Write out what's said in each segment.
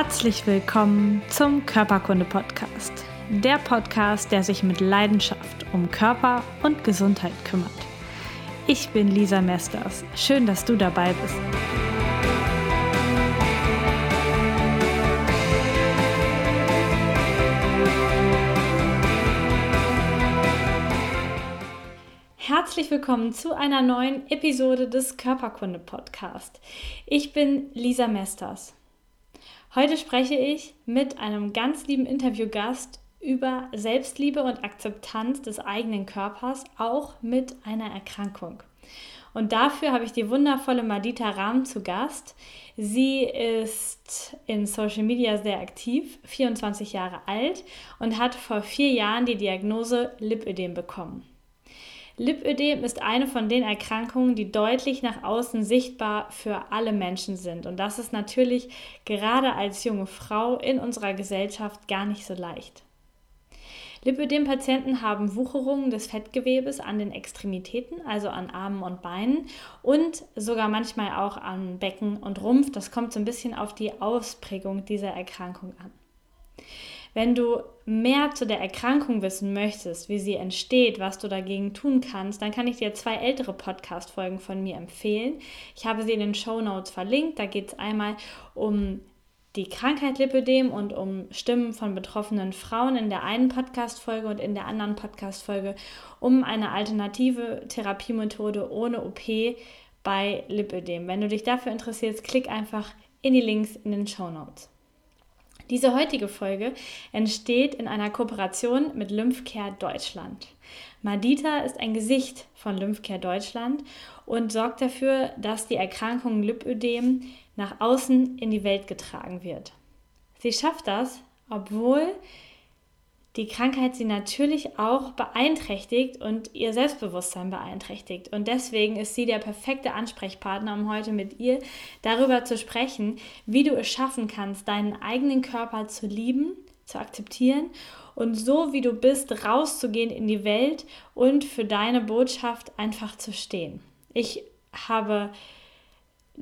Herzlich willkommen zum Körperkunde-Podcast. Der Podcast, der sich mit Leidenschaft um Körper und Gesundheit kümmert. Ich bin Lisa Mesters. Schön, dass du dabei bist. Herzlich willkommen zu einer neuen Episode des Körperkunde Podcast. Ich bin Lisa Mesters. Heute spreche ich mit einem ganz lieben Interviewgast über Selbstliebe und Akzeptanz des eigenen Körpers, auch mit einer Erkrankung. Und dafür habe ich die wundervolle Madita Rahm zu Gast. Sie ist in Social Media sehr aktiv, 24 Jahre alt und hat vor vier Jahren die Diagnose Lipödem bekommen. Lipödem ist eine von den Erkrankungen, die deutlich nach außen sichtbar für alle Menschen sind. Und das ist natürlich gerade als junge Frau in unserer Gesellschaft gar nicht so leicht. Lipödem-Patienten haben Wucherungen des Fettgewebes an den Extremitäten, also an Armen und Beinen und sogar manchmal auch an Becken und Rumpf. Das kommt so ein bisschen auf die Ausprägung dieser Erkrankung an. Wenn du mehr zu der Erkrankung wissen möchtest, wie sie entsteht, was du dagegen tun kannst, dann kann ich dir zwei ältere Podcast-Folgen von mir empfehlen. Ich habe sie in den Show Notes verlinkt. Da geht es einmal um die Krankheit Lipödem und um Stimmen von betroffenen Frauen in der einen Podcast-Folge und in der anderen Podcast-Folge um eine alternative Therapiemethode ohne OP bei Lipödem. Wenn du dich dafür interessierst, klick einfach in die Links in den Show Notes. Diese heutige Folge entsteht in einer Kooperation mit Lymphcare Deutschland. Madita ist ein Gesicht von Lymphcare Deutschland und sorgt dafür, dass die Erkrankung Lipödem nach außen in die Welt getragen wird. Sie schafft das, obwohl die Krankheit sie natürlich auch beeinträchtigt und ihr Selbstbewusstsein beeinträchtigt. Und deswegen ist sie der perfekte Ansprechpartner, um heute mit ihr darüber zu sprechen, wie du es schaffen kannst, deinen eigenen Körper zu lieben, zu akzeptieren und so wie du bist, rauszugehen in die Welt und für deine Botschaft einfach zu stehen. Ich habe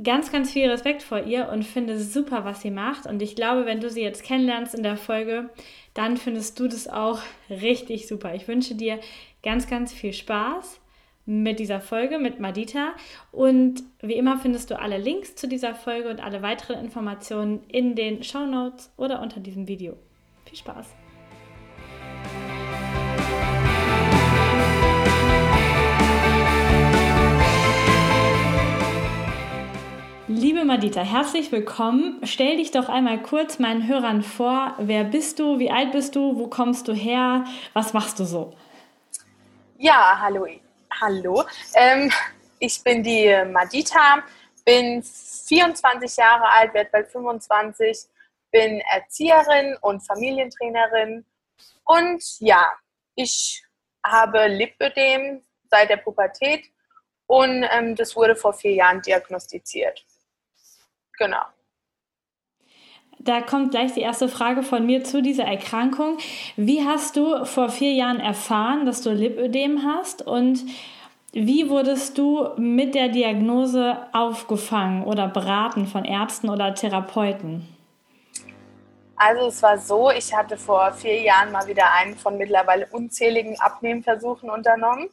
ganz, ganz viel Respekt vor ihr und finde super, was sie macht. Und ich glaube, wenn du sie jetzt kennenlernst in der Folge, dann findest du das auch richtig super. Ich wünsche dir ganz, ganz viel Spaß mit dieser Folge mit Madita. Und wie immer findest du alle Links zu dieser Folge und alle weiteren Informationen in den Show Notes oder unter diesem Video. Viel Spaß! Liebe Madita, herzlich willkommen. Stell dich doch einmal kurz meinen Hörern vor. Wer bist du? Wie alt bist du? Wo kommst du her? Was machst du so? Ja, hallo. Hallo. Ähm, ich bin die Madita, bin 24 Jahre alt, werde bald 25, bin Erzieherin und Familientrainerin. Und ja, ich habe Lipödem seit der Pubertät und ähm, das wurde vor vier Jahren diagnostiziert. Genau. Da kommt gleich die erste Frage von mir zu dieser Erkrankung. Wie hast du vor vier Jahren erfahren, dass du Lipödem hast und wie wurdest du mit der Diagnose aufgefangen oder beraten von Ärzten oder Therapeuten? Also es war so, ich hatte vor vier Jahren mal wieder einen von mittlerweile unzähligen Abnehmversuchen unternommen.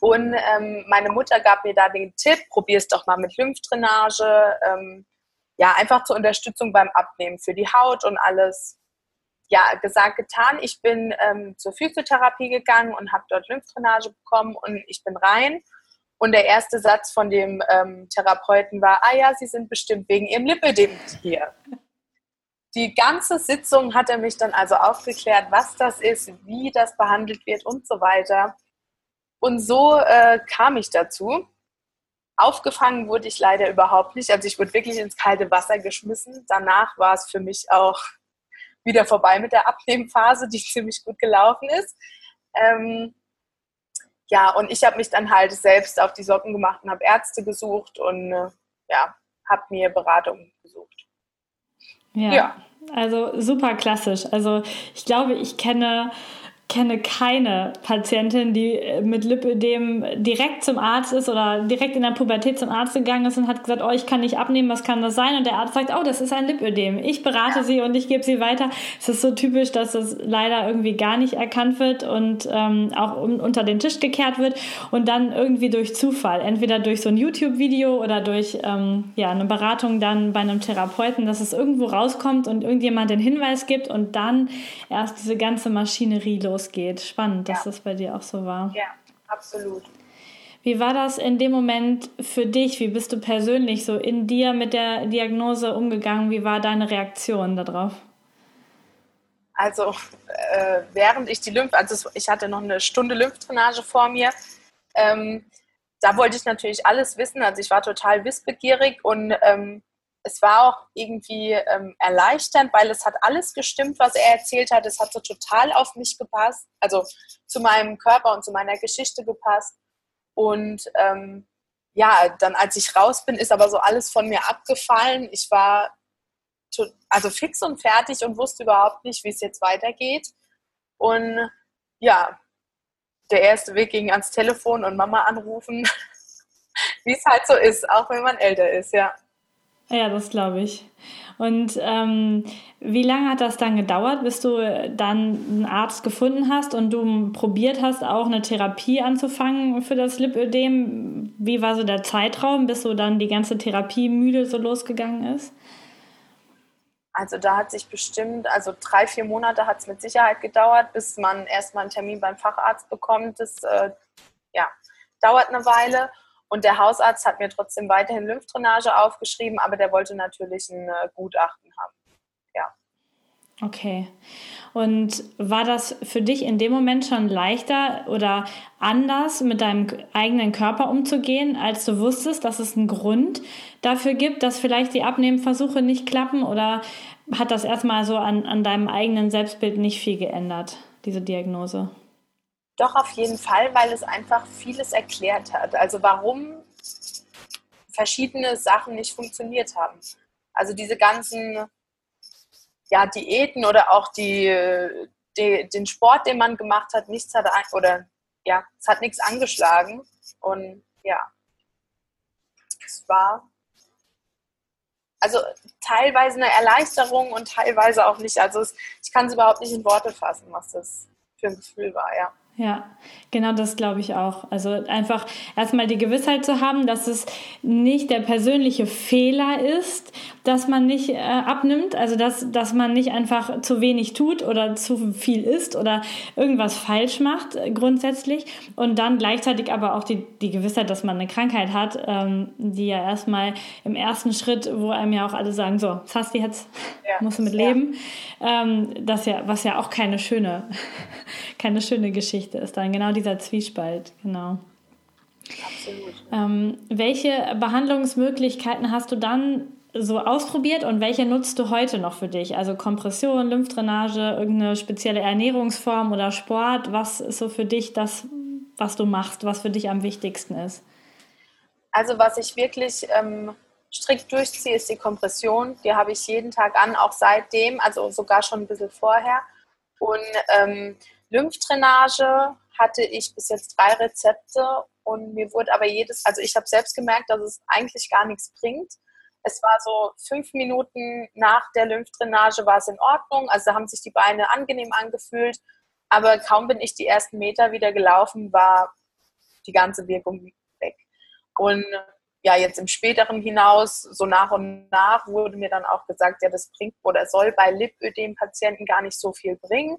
Und ähm, meine Mutter gab mir da den Tipp, probier es doch mal mit Lymphdrainage. Ähm, ja, einfach zur Unterstützung beim Abnehmen für die Haut und alles. Ja, gesagt, getan. Ich bin ähm, zur Physiotherapie gegangen und habe dort Lymphdrainage bekommen und ich bin rein. Und der erste Satz von dem ähm, Therapeuten war, ah ja, Sie sind bestimmt wegen Ihrem Lipödem hier. Die ganze Sitzung hat er mich dann also aufgeklärt, was das ist, wie das behandelt wird und so weiter. Und so äh, kam ich dazu. Aufgefangen wurde ich leider überhaupt nicht. Also ich wurde wirklich ins kalte Wasser geschmissen. Danach war es für mich auch wieder vorbei mit der Abnehmphase, die ziemlich gut gelaufen ist. Ähm, ja, und ich habe mich dann halt selbst auf die Socken gemacht und habe Ärzte gesucht und äh, ja, habe mir Beratung gesucht. Ja, ja, also super klassisch. Also ich glaube, ich kenne kenne keine Patientin, die äh, mit Lipödem direkt zum Arzt ist oder direkt in der Pubertät zum Arzt gegangen ist und hat gesagt, oh, ich kann nicht abnehmen, was kann das sein? Und der Arzt sagt, oh, das ist ein Lipödem. Ich berate sie und ich gebe sie weiter. Es ist so typisch, dass das leider irgendwie gar nicht erkannt wird und ähm, auch um, unter den Tisch gekehrt wird und dann irgendwie durch Zufall, entweder durch so ein YouTube-Video oder durch ähm, ja, eine Beratung dann bei einem Therapeuten, dass es irgendwo rauskommt und irgendjemand den Hinweis gibt und dann erst diese ganze Maschinerie los losgeht. Spannend, dass ja. das bei dir auch so war. Ja, absolut. Wie war das in dem Moment für dich? Wie bist du persönlich so in dir mit der Diagnose umgegangen? Wie war deine Reaktion darauf? Also äh, während ich die Lymph, also ich hatte noch eine Stunde Lymphdrainage vor mir, ähm, da wollte ich natürlich alles wissen. Also ich war total wissbegierig und ähm, es war auch irgendwie ähm, erleichternd, weil es hat alles gestimmt, was er erzählt hat. Es hat so total auf mich gepasst, also zu meinem Körper und zu meiner Geschichte gepasst. Und ähm, ja, dann als ich raus bin, ist aber so alles von mir abgefallen. Ich war also fix und fertig und wusste überhaupt nicht, wie es jetzt weitergeht. Und ja, der erste Weg ging ans Telefon und Mama anrufen, wie es halt so ist, auch wenn man älter ist, ja. Ja, das glaube ich. Und ähm, wie lange hat das dann gedauert, bis du dann einen Arzt gefunden hast und du probiert hast, auch eine Therapie anzufangen für das Lipödem? Wie war so der Zeitraum, bis so dann die ganze Therapie müde so losgegangen ist? Also da hat sich bestimmt, also drei, vier Monate hat es mit Sicherheit gedauert, bis man erstmal einen Termin beim Facharzt bekommt. Das äh, ja, dauert eine Weile. Und der Hausarzt hat mir trotzdem weiterhin Lymphdrainage aufgeschrieben, aber der wollte natürlich ein äh, Gutachten haben. Ja. Okay. Und war das für dich in dem Moment schon leichter oder anders mit deinem eigenen Körper umzugehen, als du wusstest, dass es einen Grund dafür gibt, dass vielleicht die Abnehmversuche nicht klappen? Oder hat das erstmal so an, an deinem eigenen Selbstbild nicht viel geändert, diese Diagnose? Doch, auf jeden Fall, weil es einfach vieles erklärt hat. Also warum verschiedene Sachen nicht funktioniert haben. Also diese ganzen ja, Diäten oder auch die, die, den Sport, den man gemacht hat, nichts hat oder ja, es hat nichts angeschlagen. Und ja, es war also teilweise eine Erleichterung und teilweise auch nicht. Also es, ich kann es überhaupt nicht in Worte fassen, was das für ein Gefühl war, ja. Ja, genau das glaube ich auch. Also einfach erstmal die Gewissheit zu haben, dass es nicht der persönliche Fehler ist, dass man nicht äh, abnimmt, also dass, dass man nicht einfach zu wenig tut oder zu viel isst oder irgendwas falsch macht äh, grundsätzlich und dann gleichzeitig aber auch die, die Gewissheit, dass man eine Krankheit hat, ähm, die ja erstmal im ersten Schritt, wo einem ja auch alle sagen, so, das hast du jetzt, ja. musst du mit leben, ja. Ähm, das ja, was ja auch keine schöne, keine schöne Geschichte ist, dann genau dieser Zwiespalt, genau. Absolut. Ähm, welche Behandlungsmöglichkeiten hast du dann so ausprobiert und welche nutzt du heute noch für dich? Also Kompression, Lymphdrainage, irgendeine spezielle Ernährungsform oder Sport? Was ist so für dich das, was du machst, was für dich am wichtigsten ist? Also was ich wirklich ähm, strikt durchziehe, ist die Kompression. Die habe ich jeden Tag an, auch seitdem, also sogar schon ein bisschen vorher. Und ähm, Lymphdrainage hatte ich bis jetzt drei Rezepte und mir wurde aber jedes, also ich habe selbst gemerkt, dass es eigentlich gar nichts bringt. Es war so fünf Minuten nach der Lymphdrainage war es in Ordnung, also haben sich die Beine angenehm angefühlt, aber kaum bin ich die ersten Meter wieder gelaufen, war die ganze Wirkung weg. Und ja, jetzt im späteren hinaus, so nach und nach, wurde mir dann auch gesagt, ja, das bringt oder soll bei Lipödem-Patienten gar nicht so viel bringen,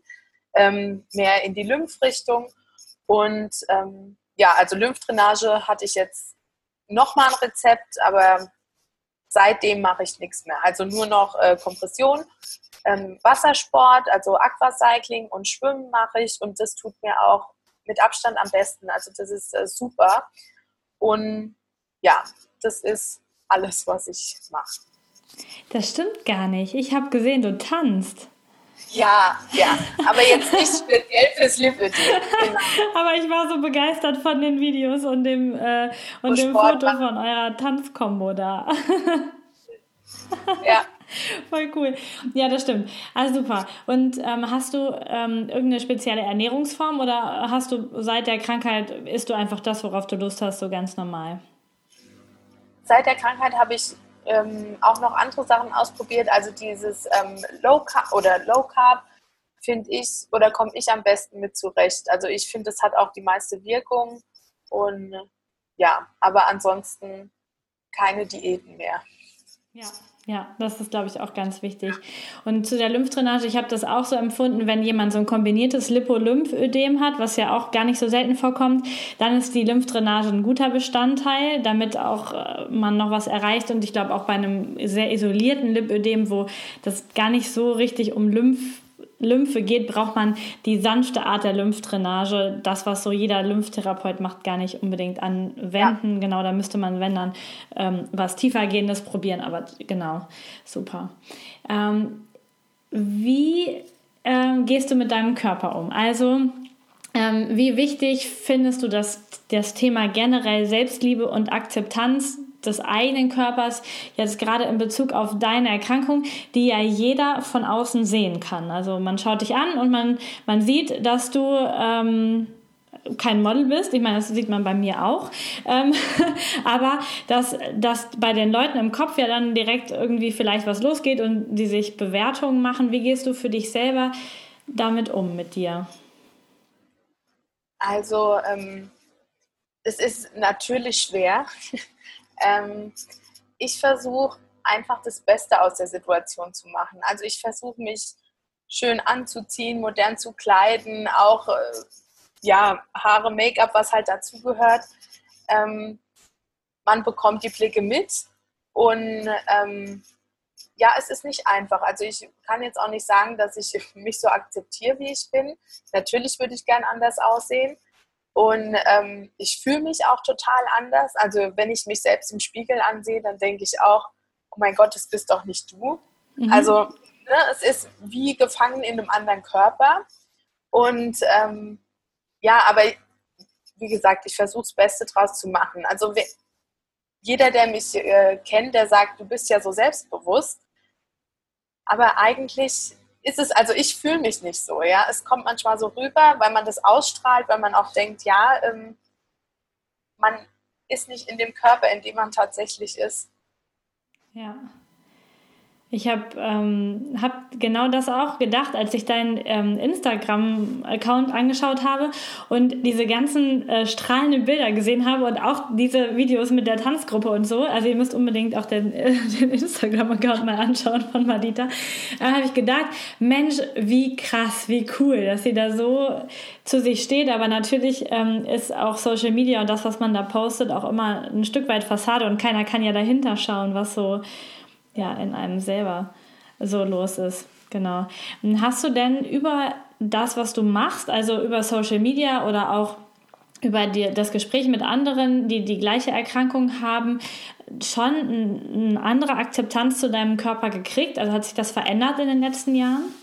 ähm, mehr in die Lymphrichtung. Und ähm, ja, also Lymphdrainage hatte ich jetzt nochmal ein Rezept, aber seitdem mache ich nichts mehr. Also nur noch äh, Kompression, ähm, Wassersport, also Aquacycling und Schwimmen mache ich und das tut mir auch mit Abstand am besten. Also das ist äh, super. Und ja, das ist alles, was ich mache. Das stimmt gar nicht. Ich habe gesehen, du tanzt. Ja, ja, aber jetzt nicht speziell fürs Lipödem. Genau. aber ich war so begeistert von den Videos und dem, äh, und dem Foto von eurer Tanzkombo da. ja, Voll cool. Ja, das stimmt. Also super. Und ähm, hast du ähm, irgendeine spezielle Ernährungsform oder hast du seit der Krankheit, isst du einfach das, worauf du Lust hast, so ganz normal? Seit der Krankheit habe ich ähm, auch noch andere Sachen ausprobiert. Also dieses ähm, Low Carb oder Low Carb finde ich oder komme ich am besten mit zurecht. Also ich finde, es hat auch die meiste Wirkung und ja, aber ansonsten keine Diäten mehr. Ja. Ja, das ist, glaube ich, auch ganz wichtig. Und zu der Lymphdrainage, ich habe das auch so empfunden, wenn jemand so ein kombiniertes Lipolymphödem hat, was ja auch gar nicht so selten vorkommt, dann ist die Lymphdrainage ein guter Bestandteil, damit auch äh, man noch was erreicht. Und ich glaube auch bei einem sehr isolierten Lipödem, wo das gar nicht so richtig um Lymph Lymphe geht, braucht man die sanfte Art der Lymphdrainage. Das, was so jeder Lymphtherapeut macht, gar nicht unbedingt anwenden. Ja. Genau, da müsste man, wenn dann, ähm, was tiefergehendes probieren. Aber genau, super. Ähm, wie ähm, gehst du mit deinem Körper um? Also, ähm, wie wichtig findest du das, das Thema generell Selbstliebe und Akzeptanz des eigenen Körpers, jetzt gerade in Bezug auf deine Erkrankung, die ja jeder von außen sehen kann. Also man schaut dich an und man, man sieht, dass du ähm, kein Model bist. Ich meine, das sieht man bei mir auch. Ähm, aber dass, dass bei den Leuten im Kopf ja dann direkt irgendwie vielleicht was losgeht und die sich Bewertungen machen. Wie gehst du für dich selber damit um mit dir? Also ähm, es ist natürlich schwer. Ähm, ich versuche einfach das Beste aus der Situation zu machen. Also ich versuche mich schön anzuziehen, modern zu kleiden, auch äh, ja, Haare, Make-up, was halt dazugehört. Ähm, man bekommt die Blicke mit und ähm, ja, es ist nicht einfach. Also ich kann jetzt auch nicht sagen, dass ich mich so akzeptiere, wie ich bin. Natürlich würde ich gern anders aussehen, und ähm, ich fühle mich auch total anders. Also wenn ich mich selbst im Spiegel ansehe, dann denke ich auch, oh mein Gott, das bist doch nicht du. Mhm. Also ne, es ist wie gefangen in einem anderen Körper. Und ähm, ja, aber wie gesagt, ich versuche das Beste draus zu machen. Also jeder, der mich äh, kennt, der sagt, du bist ja so selbstbewusst. Aber eigentlich ist es, also ich fühle mich nicht so, ja. Es kommt manchmal so rüber, weil man das ausstrahlt, weil man auch denkt, ja, ähm, man ist nicht in dem Körper, in dem man tatsächlich ist. Ja. Ich habe ähm, hab genau das auch gedacht, als ich deinen ähm, Instagram-Account angeschaut habe und diese ganzen äh, strahlenden Bilder gesehen habe und auch diese Videos mit der Tanzgruppe und so. Also ihr müsst unbedingt auch den, äh, den Instagram-Account mal anschauen von Madita. Da habe ich gedacht, Mensch, wie krass, wie cool, dass sie da so zu sich steht. Aber natürlich ähm, ist auch Social Media und das, was man da postet, auch immer ein Stück weit Fassade und keiner kann ja dahinter schauen, was so ja in einem selber so los ist. Genau. Hast du denn über das, was du machst, also über Social Media oder auch über die, das Gespräch mit anderen, die die gleiche Erkrankung haben, schon eine andere Akzeptanz zu deinem Körper gekriegt? Also hat sich das verändert in den letzten Jahren?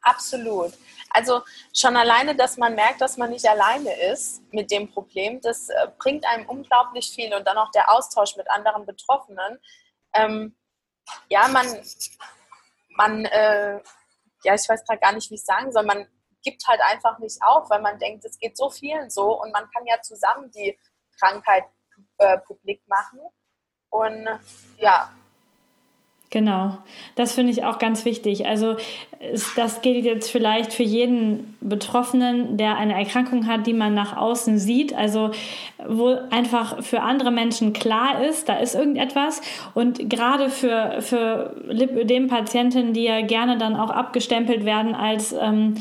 Absolut. Also schon alleine, dass man merkt, dass man nicht alleine ist mit dem Problem, das äh, bringt einem unglaublich viel und dann auch der Austausch mit anderen Betroffenen. Ähm, ja, man, man äh, ja, ich weiß gerade gar nicht, wie ich sagen soll, man gibt halt einfach nicht auf, weil man denkt, es geht so vielen so und man kann ja zusammen die Krankheit äh, publik machen. Und ja, Genau, das finde ich auch ganz wichtig. Also das gilt jetzt vielleicht für jeden Betroffenen, der eine Erkrankung hat, die man nach außen sieht. Also wo einfach für andere Menschen klar ist, da ist irgendetwas. Und gerade für, für Lipödem-Patienten, die ja gerne dann auch abgestempelt werden als ähm,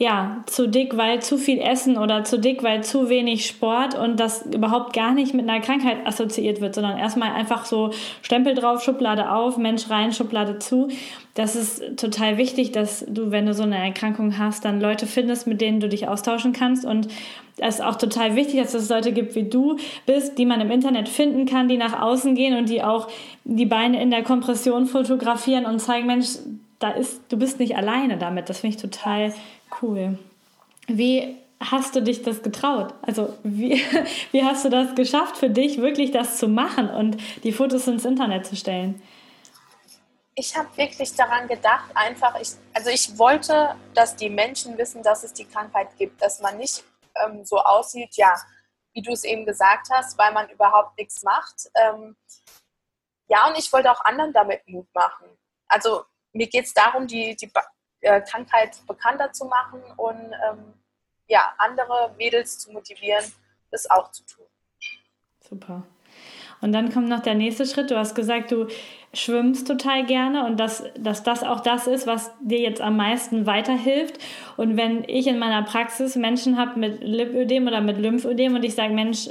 ja, zu dick, weil zu viel Essen oder zu dick, weil zu wenig Sport und das überhaupt gar nicht mit einer Krankheit assoziiert wird, sondern erstmal einfach so Stempel drauf, Schublade auf, Mensch rein, Schublade zu. Das ist total wichtig, dass du, wenn du so eine Erkrankung hast, dann Leute findest, mit denen du dich austauschen kannst und es ist auch total wichtig, dass es Leute gibt, wie du bist, die man im Internet finden kann, die nach außen gehen und die auch die Beine in der Kompression fotografieren und zeigen, Mensch, da ist, du bist nicht alleine damit. Das finde ich total Cool. Wie hast du dich das getraut? Also wie, wie hast du das geschafft für dich, wirklich das zu machen und die Fotos ins Internet zu stellen? ich habe wirklich daran gedacht, einfach, ich, also ich wollte, dass die Menschen wissen, dass es die Krankheit gibt, dass man nicht ähm, so aussieht, ja, wie du es eben gesagt hast, weil man überhaupt nichts macht. Ähm, ja, und ich wollte auch anderen damit Mut machen. Also mir geht es darum, die, die äh, Krankheit bekannter zu machen und ähm, ja, andere Mädels zu motivieren, das auch zu tun. Super. Und dann kommt noch der nächste Schritt. Du hast gesagt, du schwimmst total gerne und dass, dass das auch das ist, was dir jetzt am meisten weiterhilft. Und wenn ich in meiner Praxis Menschen habe mit Lipödem oder mit Lymphödem und ich sage, Mensch,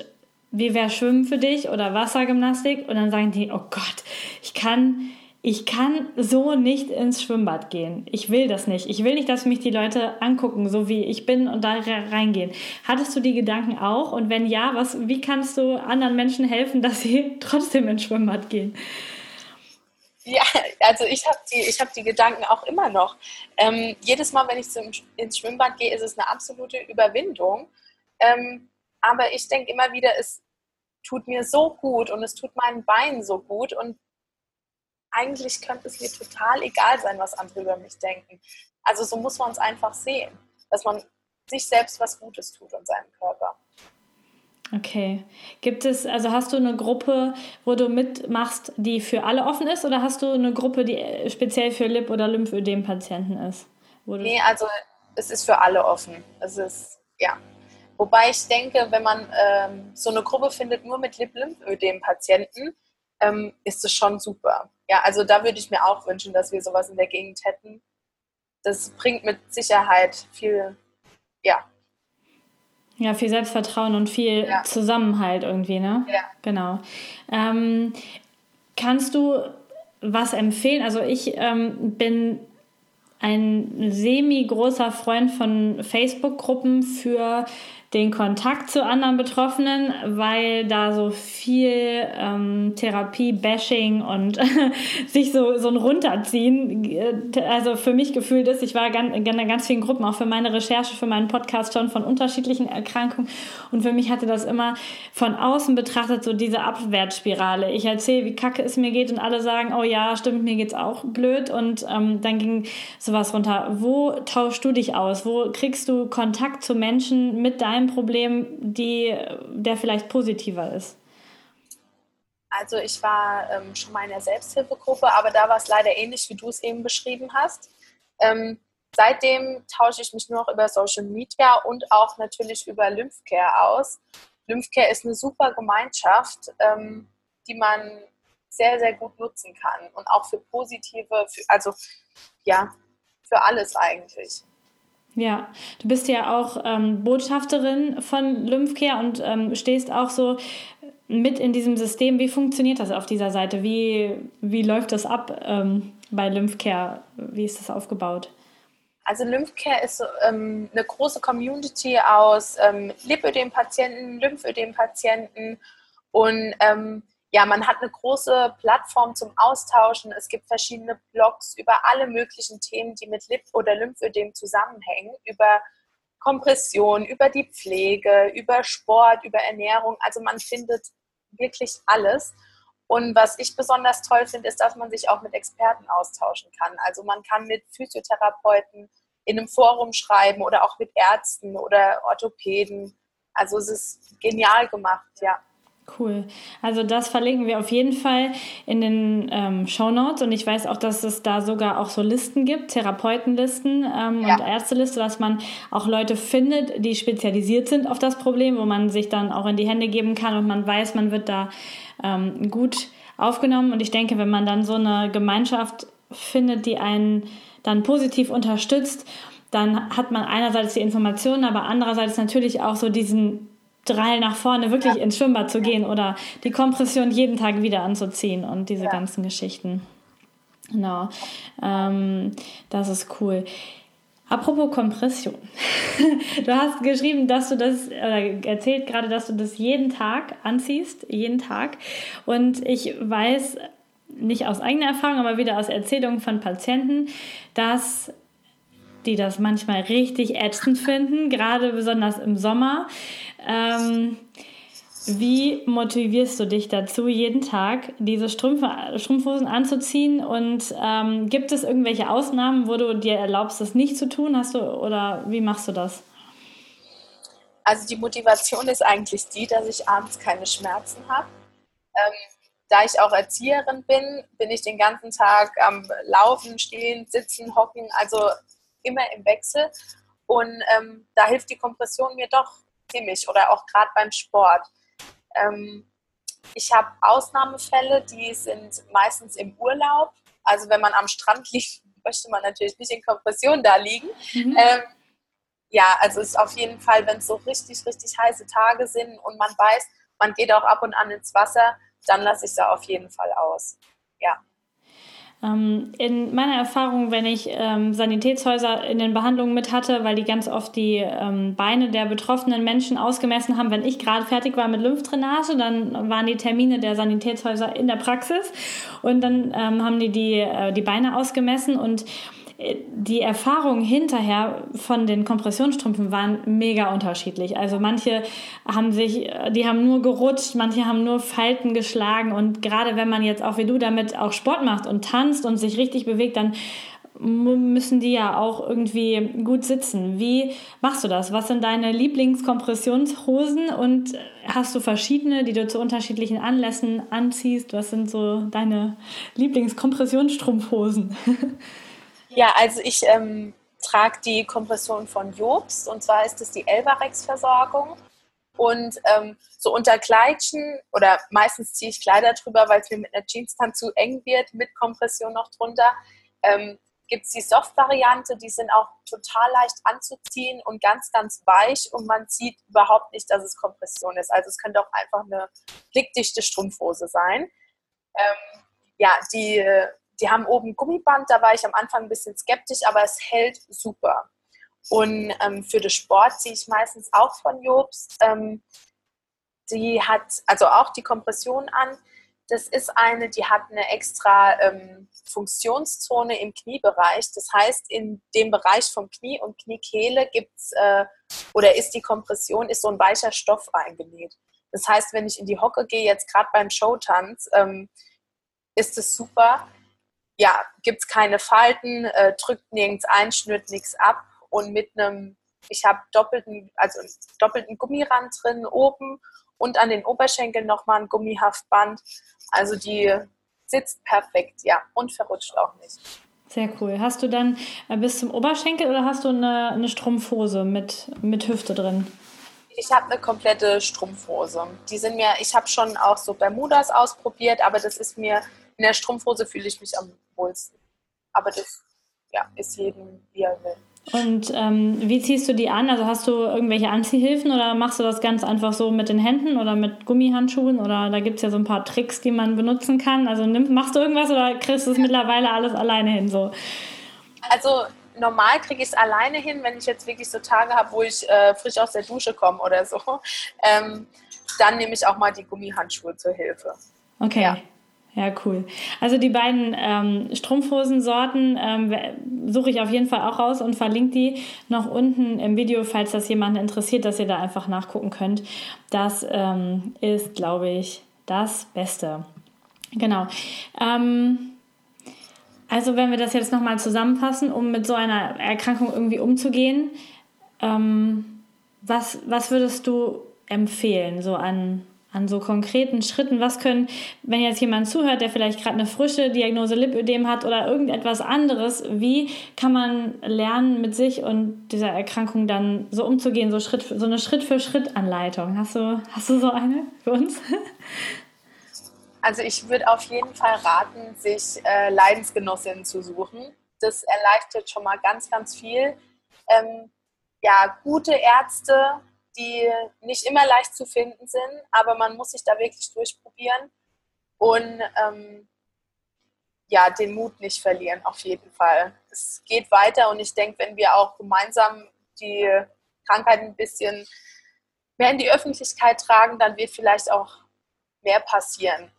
wie wäre Schwimmen für dich oder Wassergymnastik? Und dann sagen die, oh Gott, ich kann ich kann so nicht ins Schwimmbad gehen. Ich will das nicht. Ich will nicht, dass mich die Leute angucken, so wie ich bin und da reingehen. Hattest du die Gedanken auch? Und wenn ja, was, wie kannst du anderen Menschen helfen, dass sie trotzdem ins Schwimmbad gehen? Ja, also ich habe die, hab die Gedanken auch immer noch. Ähm, jedes Mal, wenn ich zum, ins Schwimmbad gehe, ist es eine absolute Überwindung. Ähm, aber ich denke immer wieder, es tut mir so gut und es tut meinen Beinen so gut. Und eigentlich könnte es mir total egal sein, was andere über mich denken. Also so muss man es einfach sehen, dass man sich selbst was Gutes tut und seinem Körper. Okay. Gibt es, also hast du eine Gruppe, wo du mitmachst, die für alle offen ist, oder hast du eine Gruppe, die speziell für Lip- oder Lymphödem-Patienten ist? nee, also es ist für alle offen. Es ist, ja. Wobei ich denke, wenn man ähm, so eine Gruppe findet, nur mit Lip-Lymphödem-Patienten, ähm, ist es schon super. Ja, also da würde ich mir auch wünschen, dass wir sowas in der Gegend hätten. Das bringt mit Sicherheit viel, ja. Ja, viel Selbstvertrauen und viel ja. Zusammenhalt irgendwie, ne? Ja. Genau. Ähm, kannst du was empfehlen? Also ich ähm, bin ein semi-großer Freund von Facebook-Gruppen für den Kontakt zu anderen Betroffenen, weil da so viel ähm, Therapie-Bashing und sich so, so ein Runterziehen, äh, also für mich gefühlt ist, ich war ganz, in ganz vielen Gruppen, auch für meine Recherche, für meinen Podcast schon von unterschiedlichen Erkrankungen und für mich hatte das immer von außen betrachtet so diese Abwärtsspirale. Ich erzähle, wie kacke es mir geht und alle sagen, oh ja, stimmt, mir geht's auch blöd und ähm, dann ging sowas runter. Wo tauschst du dich aus? Wo kriegst du Kontakt zu Menschen mit deinem ein Problem, die, der vielleicht positiver ist? Also ich war ähm, schon mal in der Selbsthilfegruppe, aber da war es leider ähnlich, wie du es eben beschrieben hast. Ähm, seitdem tausche ich mich nur noch über Social Media und auch natürlich über Lymphcare aus. Lymphcare ist eine super Gemeinschaft, ähm, die man sehr, sehr gut nutzen kann und auch für positive, für, also ja, für alles eigentlich. Ja, du bist ja auch ähm, Botschafterin von Lymphcare und ähm, stehst auch so mit in diesem System. Wie funktioniert das auf dieser Seite? Wie, wie läuft das ab ähm, bei Lymphcare? Wie ist das aufgebaut? Also Lymphcare ist ähm, eine große Community aus ähm, Lipödem-Patienten, Lymphödem-Patienten und ähm, ja, man hat eine große Plattform zum Austauschen. Es gibt verschiedene Blogs über alle möglichen Themen, die mit Lip- oder Lymphödem zusammenhängen, über Kompression, über die Pflege, über Sport, über Ernährung. Also man findet wirklich alles. Und was ich besonders toll finde, ist, dass man sich auch mit Experten austauschen kann. Also man kann mit Physiotherapeuten in einem Forum schreiben oder auch mit Ärzten oder Orthopäden. Also es ist genial gemacht, ja. Cool. Also das verlinken wir auf jeden Fall in den ähm, Show Notes und ich weiß auch, dass es da sogar auch so Listen gibt, Therapeutenlisten ähm, ja. und Ärzteliste, dass man auch Leute findet, die spezialisiert sind auf das Problem, wo man sich dann auch in die Hände geben kann und man weiß, man wird da ähm, gut aufgenommen. Und ich denke, wenn man dann so eine Gemeinschaft findet, die einen dann positiv unterstützt, dann hat man einerseits die Informationen, aber andererseits natürlich auch so diesen Drall nach vorne wirklich ja. ins Schwimmbad zu gehen oder die Kompression jeden Tag wieder anzuziehen und diese ja. ganzen Geschichten. Genau. Ähm, das ist cool. Apropos Kompression. du hast geschrieben, dass du das, oder erzählt gerade, dass du das jeden Tag anziehst, jeden Tag. Und ich weiß nicht aus eigener Erfahrung, aber wieder aus Erzählungen von Patienten, dass die das manchmal richtig ätzend finden, gerade besonders im Sommer. Ähm, Wie motivierst du dich dazu, jeden Tag diese Strümpfe, Strumpfhosen anzuziehen? Und ähm, gibt es irgendwelche Ausnahmen, wo du dir erlaubst, das nicht zu tun? Hast du oder wie machst du das? Also die Motivation ist eigentlich die, dass ich abends keine Schmerzen habe. Ähm, da ich auch Erzieherin bin, bin ich den ganzen Tag am Laufen, Stehen, Sitzen, Hocken, also immer im Wechsel. Und ähm, da hilft die Kompression mir doch ziemlich oder auch gerade beim Sport. Ähm, ich habe Ausnahmefälle, die sind meistens im Urlaub. Also wenn man am Strand liegt, möchte man natürlich nicht in Kompression da liegen. Mhm. Ähm, ja, also es ist auf jeden Fall, wenn es so richtig, richtig heiße Tage sind und man weiß, man geht auch ab und an ins Wasser, dann lasse ich da auf jeden Fall aus. Ja. Ähm, in meiner Erfahrung, wenn ich ähm, Sanitätshäuser in den Behandlungen mit hatte, weil die ganz oft die ähm, Beine der betroffenen Menschen ausgemessen haben, wenn ich gerade fertig war mit Lymphdrainage, dann waren die Termine der Sanitätshäuser in der Praxis. Und dann ähm, haben die die, äh, die Beine ausgemessen. Und die Erfahrungen hinterher von den Kompressionsstrümpfen waren mega unterschiedlich. Also manche haben sich, die haben nur gerutscht, manche haben nur Falten geschlagen und gerade wenn man jetzt auch wie du damit auch Sport macht und tanzt und sich richtig bewegt, dann müssen die ja auch irgendwie gut sitzen. Wie machst du das? Was sind deine Lieblingskompressionshosen und hast du verschiedene, die du zu unterschiedlichen Anlässen anziehst? Was sind so deine Lieblingskompressionsstrumpfhosen? Ja, also ich ähm, trage die Kompression von Jobst und zwar ist es die Elvarex-Versorgung. Und ähm, so unter Kleidchen oder meistens ziehe ich Kleider drüber, weil es mir mit einer Jeans dann zu eng wird, mit Kompression noch drunter. Ähm, Gibt es die Soft-Variante, die sind auch total leicht anzuziehen und ganz, ganz weich und man sieht überhaupt nicht, dass es Kompression ist. Also es könnte auch einfach eine blickdichte Strumpfhose sein. Ähm, ja, die die haben oben Gummiband, da war ich am Anfang ein bisschen skeptisch, aber es hält super. Und ähm, für den Sport ziehe ich meistens auch von Jobst. Ähm, die hat also auch die Kompression an. Das ist eine, die hat eine extra ähm, Funktionszone im Kniebereich. Das heißt, in dem Bereich vom Knie und Kniekehle gibt's äh, oder ist die Kompression ist so ein weicher Stoff eingenäht. Das heißt, wenn ich in die Hocke gehe, jetzt gerade beim Showtanz, ähm, ist es super ja, gibt es keine Falten, äh, drückt nirgends ein, schnürt nichts ab und mit einem, ich habe doppelten, also doppelten Gummirand drin oben und an den Oberschenkeln nochmal ein Gummihaftband. Also die sitzt perfekt, ja, und verrutscht auch nicht. Sehr cool. Hast du dann äh, bis zum Oberschenkel oder hast du eine, eine Strumpfhose mit, mit Hüfte drin? Ich habe eine komplette Strumpfhose. Die sind mir, ich habe schon auch so Bermudas ausprobiert, aber das ist mir in der Strumpfhose fühle ich mich am wohlsten. Aber das ja, ist jedem, wie er will. Und ähm, wie ziehst du die an? Also hast du irgendwelche Anziehhilfen oder machst du das ganz einfach so mit den Händen oder mit Gummihandschuhen? Oder da gibt es ja so ein paar Tricks, die man benutzen kann. Also nimm, machst du irgendwas oder kriegst du es mittlerweile alles alleine hin? So? Also normal kriege ich es alleine hin, wenn ich jetzt wirklich so Tage habe, wo ich äh, frisch aus der Dusche komme oder so. Ähm, dann nehme ich auch mal die Gummihandschuhe zur Hilfe. Okay. Ja. Ja, cool. Also die beiden ähm, Strumpfhosensorten ähm, suche ich auf jeden Fall auch raus und verlinke die noch unten im Video, falls das jemanden interessiert, dass ihr da einfach nachgucken könnt. Das ähm, ist, glaube ich, das Beste. Genau. Ähm, also wenn wir das jetzt nochmal zusammenfassen, um mit so einer Erkrankung irgendwie umzugehen, ähm, was, was würdest du empfehlen, so an an so konkreten Schritten? Was können, wenn jetzt jemand zuhört, der vielleicht gerade eine frische Diagnose Lipödem hat oder irgendetwas anderes, wie kann man lernen, mit sich und dieser Erkrankung dann so umzugehen, so, Schritt, so eine Schritt-für-Schritt-Anleitung? Hast du, hast du so eine für uns? Also ich würde auf jeden Fall raten, sich äh, Leidensgenossinnen zu suchen. Das erleichtert schon mal ganz, ganz viel. Ähm, ja, gute Ärzte, die nicht immer leicht zu finden sind, aber man muss sich da wirklich durchprobieren und ähm, ja, den Mut nicht verlieren, auf jeden Fall. Es geht weiter und ich denke, wenn wir auch gemeinsam die Krankheit ein bisschen mehr in die Öffentlichkeit tragen, dann wird vielleicht auch mehr passieren.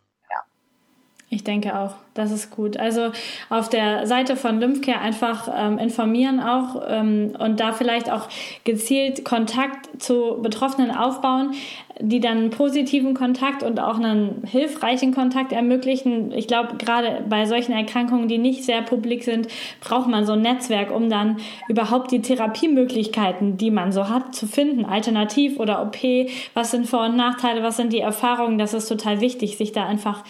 Ich denke auch, das ist gut. Also auf der Seite von Lymphcare einfach ähm, informieren auch ähm, und da vielleicht auch gezielt Kontakt zu Betroffenen aufbauen, die dann einen positiven Kontakt und auch einen hilfreichen Kontakt ermöglichen. Ich glaube, gerade bei solchen Erkrankungen, die nicht sehr publik sind, braucht man so ein Netzwerk, um dann überhaupt die Therapiemöglichkeiten, die man so hat, zu finden. Alternativ oder OP, was sind Vor- und Nachteile, was sind die Erfahrungen, das ist total wichtig, sich da einfach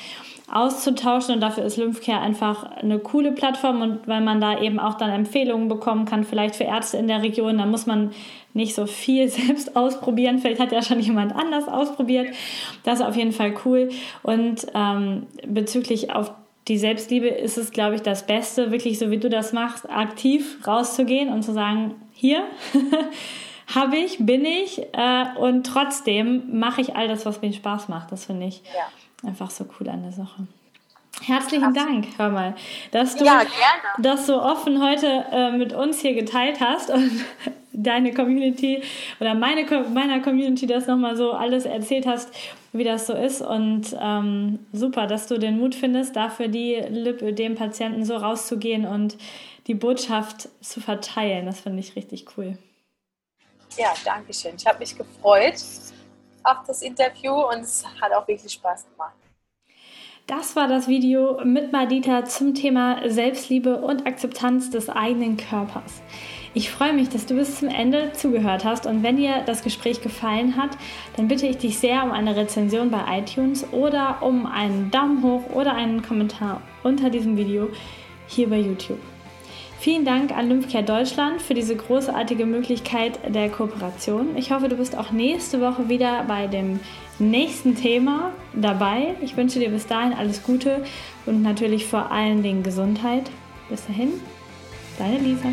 auszutauschen und dafür ist Lymphcare einfach eine coole Plattform und weil man da eben auch dann Empfehlungen bekommen kann, vielleicht für Ärzte in der Region, da muss man nicht so viel selbst ausprobieren. Vielleicht hat ja schon jemand anders ausprobiert. Das ist auf jeden Fall cool. Und ähm, bezüglich auf die Selbstliebe ist es, glaube ich, das Beste, wirklich so wie du das machst, aktiv rauszugehen und zu sagen, hier habe ich, bin ich äh, und trotzdem mache ich all das, was mir Spaß macht. Das finde ich. Ja einfach so cool an der Sache. Herzlichen Dank, hör mal, dass du ja, das so offen heute äh, mit uns hier geteilt hast und deine Community oder meine meiner Community das nochmal so alles erzählt hast, wie das so ist. Und ähm, super, dass du den Mut findest, dafür die Lipödem-Patienten so rauszugehen und die Botschaft zu verteilen. Das finde ich richtig cool. Ja, danke schön. Ich habe mich gefreut auf das Interview und es hat auch wirklich Spaß gemacht. Das war das Video mit Madita zum Thema Selbstliebe und Akzeptanz des eigenen Körpers. Ich freue mich, dass du bis zum Ende zugehört hast und wenn dir das Gespräch gefallen hat, dann bitte ich dich sehr um eine Rezension bei iTunes oder um einen Daumen hoch oder einen Kommentar unter diesem Video hier bei YouTube. Vielen Dank an Lymphcare Deutschland für diese großartige Möglichkeit der Kooperation. Ich hoffe, du bist auch nächste Woche wieder bei dem nächsten Thema dabei. Ich wünsche dir bis dahin alles Gute und natürlich vor allen Dingen Gesundheit. Bis dahin, deine Lisa.